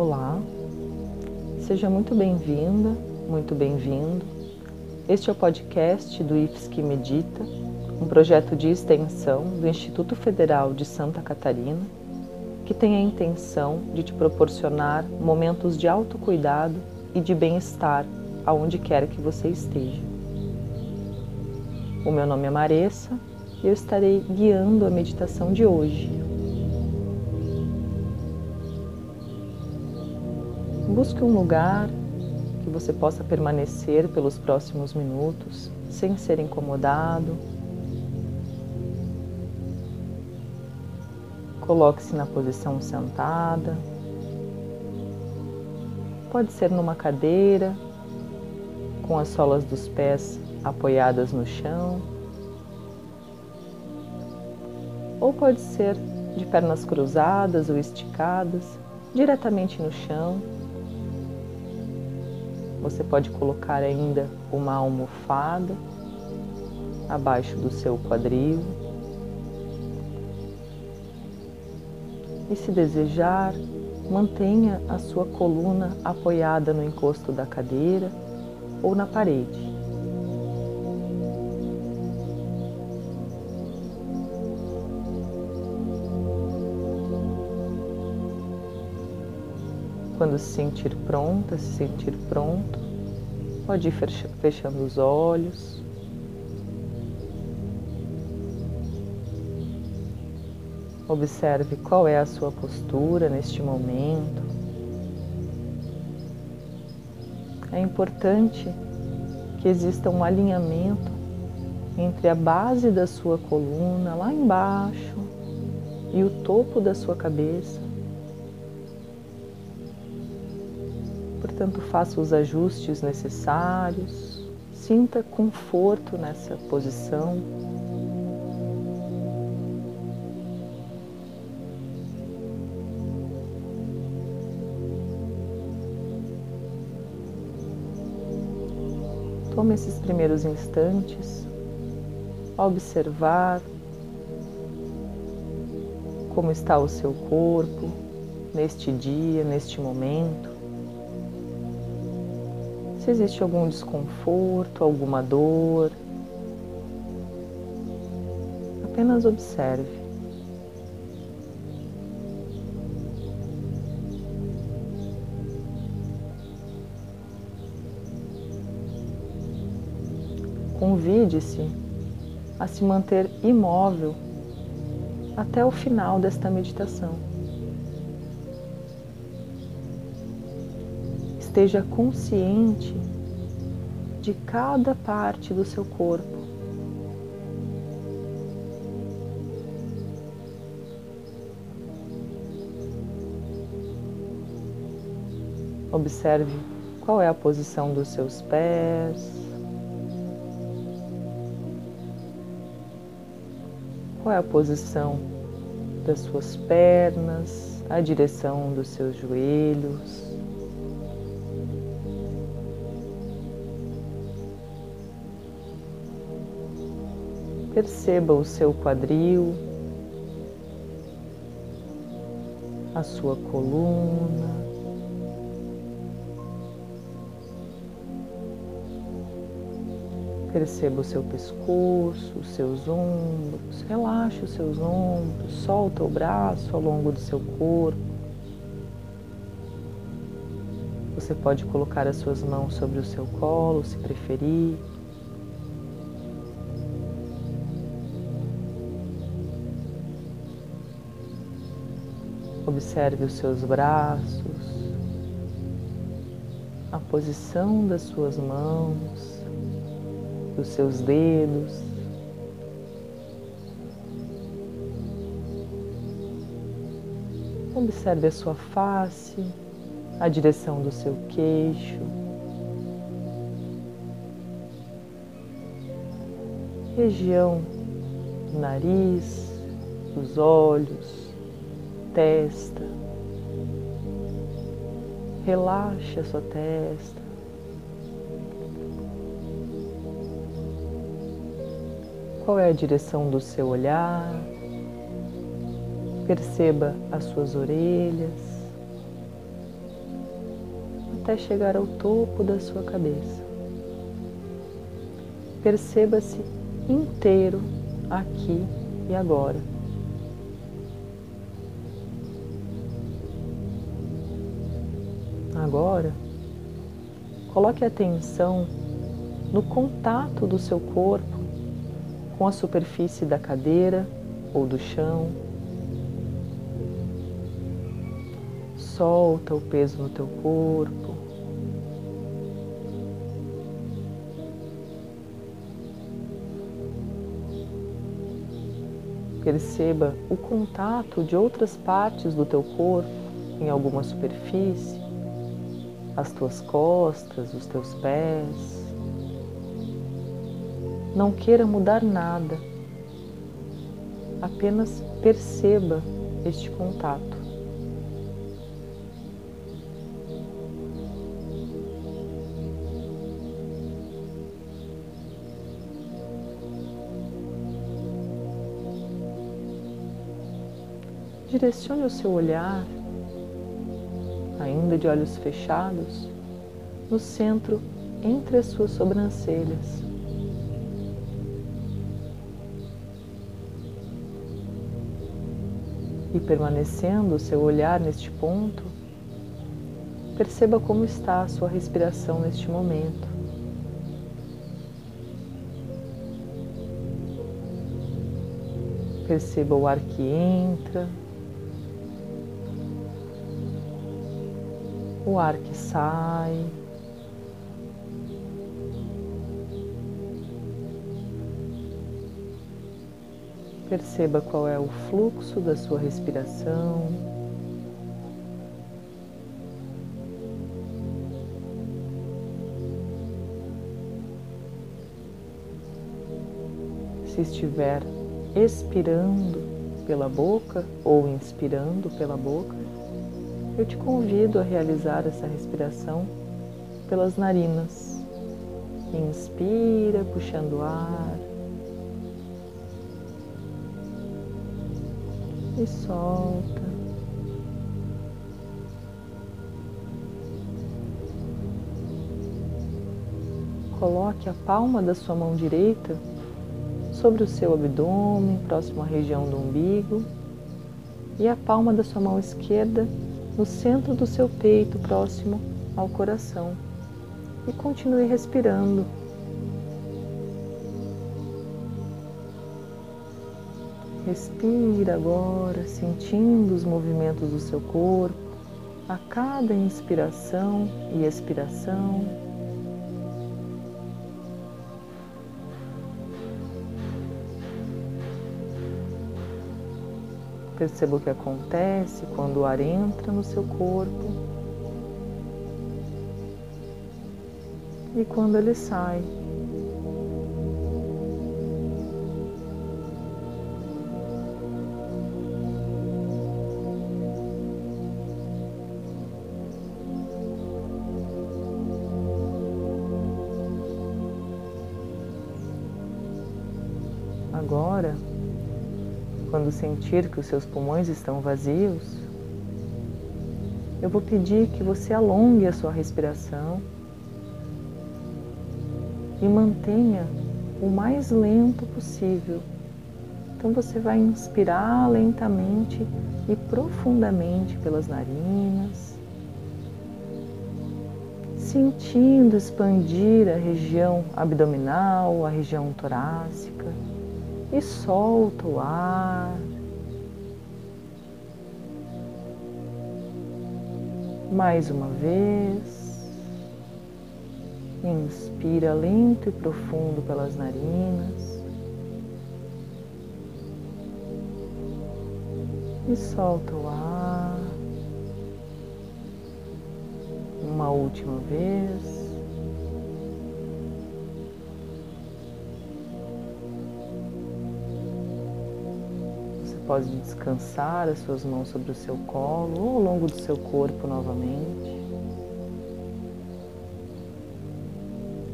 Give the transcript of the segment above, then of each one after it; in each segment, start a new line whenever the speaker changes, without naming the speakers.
Olá, seja muito bem-vinda, muito bem-vindo. Este é o podcast do IFSC Medita, um projeto de extensão do Instituto Federal de Santa Catarina, que tem a intenção de te proporcionar momentos de autocuidado e de bem-estar aonde quer que você esteja. O meu nome é Maressa e eu estarei guiando a meditação de hoje. Busque um lugar que você possa permanecer pelos próximos minutos sem ser incomodado. Coloque-se na posição sentada. Pode ser numa cadeira, com as solas dos pés apoiadas no chão. Ou pode ser de pernas cruzadas ou esticadas, diretamente no chão. Você pode colocar ainda uma almofada abaixo do seu quadril. E se desejar, mantenha a sua coluna apoiada no encosto da cadeira ou na parede. Quando se sentir pronta, se sentir pronto, pode ir fechando os olhos. Observe qual é a sua postura neste momento. É importante que exista um alinhamento entre a base da sua coluna, lá embaixo, e o topo da sua cabeça. Portanto, faça os ajustes necessários, sinta conforto nessa posição. Tome esses primeiros instantes a observar como está o seu corpo neste dia, neste momento se existe algum desconforto, alguma dor. Apenas observe. Convide-se a se manter imóvel até o final desta meditação. Esteja consciente de cada parte do seu corpo. Observe qual é a posição dos seus pés. Qual é a posição das suas pernas, a direção dos seus joelhos. Perceba o seu quadril, a sua coluna. Perceba o seu pescoço, os seus ombros. Relaxe os seus ombros, solta o braço ao longo do seu corpo. Você pode colocar as suas mãos sobre o seu colo, se preferir. Observe os seus braços, a posição das suas mãos, dos seus dedos. Observe a sua face, a direção do seu queixo. Região do nariz, dos olhos, testa. Relaxe a sua testa. Qual é a direção do seu olhar? Perceba as suas orelhas, até chegar ao topo da sua cabeça. Perceba-se inteiro aqui e agora. Agora, coloque atenção no contato do seu corpo com a superfície da cadeira ou do chão. Solta o peso no teu corpo. Perceba o contato de outras partes do teu corpo em alguma superfície, as tuas costas, os teus pés. Não queira mudar nada, apenas perceba este contato. Direcione o seu olhar, ainda de olhos fechados, no centro entre as suas sobrancelhas. E permanecendo o seu olhar neste ponto, perceba como está a sua respiração neste momento. Perceba o ar que entra o ar que sai. Perceba qual é o fluxo da sua respiração. Se estiver expirando pela boca ou inspirando pela boca, eu te convido a realizar essa respiração pelas narinas. Inspira, puxando o ar. E solta. Coloque a palma da sua mão direita sobre o seu abdômen, próximo à região do umbigo, e a palma da sua mão esquerda no centro do seu peito, próximo ao coração. E continue respirando. Respira agora, sentindo os movimentos do seu corpo a cada inspiração e expiração. Perceba o que acontece quando o ar entra no seu corpo e quando ele sai. Agora, quando sentir que os seus pulmões estão vazios, eu vou pedir que você alongue a sua respiração e mantenha o mais lento possível. Então você vai inspirar lentamente e profundamente pelas narinas, sentindo expandir a região abdominal, a região torácica e solta o ar. Mais uma vez. Inspira lento e profundo pelas narinas. E solta o ar. Uma última vez. Pode descansar as suas mãos sobre o seu colo ou ao longo do seu corpo novamente.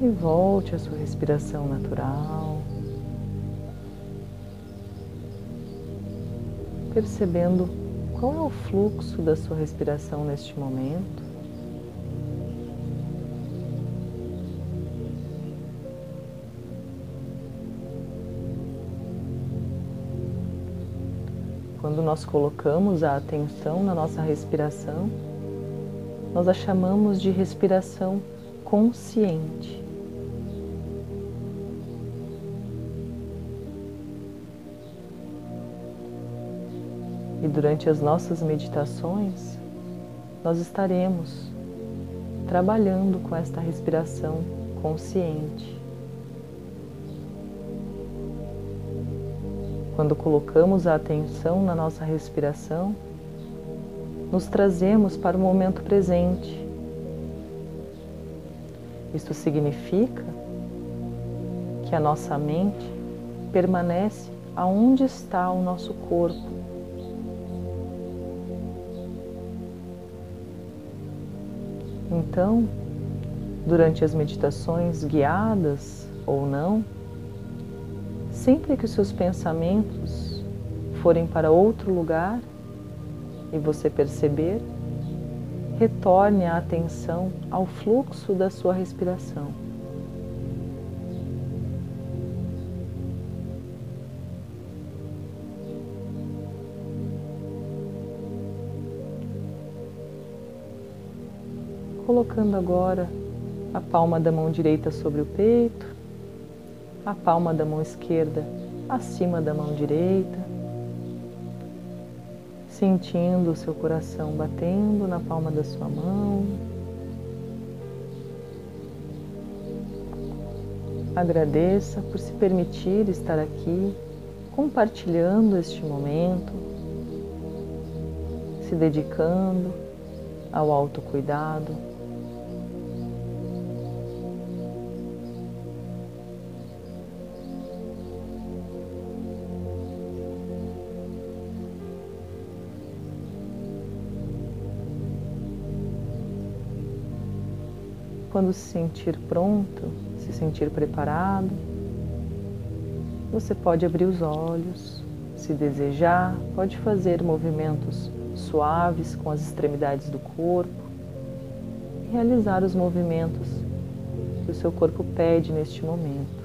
E volte à sua respiração natural, percebendo qual é o fluxo da sua respiração neste momento. Quando nós colocamos a atenção na nossa respiração, nós a chamamos de respiração consciente. E durante as nossas meditações, nós estaremos trabalhando com esta respiração consciente. Quando colocamos a atenção na nossa respiração, nos trazemos para o momento presente. Isto significa que a nossa mente permanece aonde está o nosso corpo. Então, durante as meditações guiadas ou não, sempre que os seus pensamentos forem para outro lugar e você perceber, retorne a atenção ao fluxo da sua respiração. Colocando agora a palma da mão direita sobre o peito, a palma da mão esquerda acima da mão direita, sentindo o seu coração batendo na palma da sua mão. Agradeça por se permitir estar aqui, compartilhando este momento, se dedicando ao autocuidado. Quando se sentir pronto, se sentir preparado, você pode abrir os olhos. Se desejar, pode fazer movimentos suaves com as extremidades do corpo, realizar os movimentos que o seu corpo pede neste momento.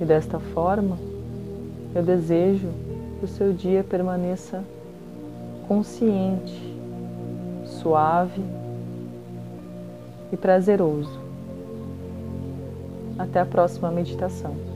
E desta forma, eu desejo que o seu dia permaneça consciente, suave e prazeroso. Até a próxima meditação.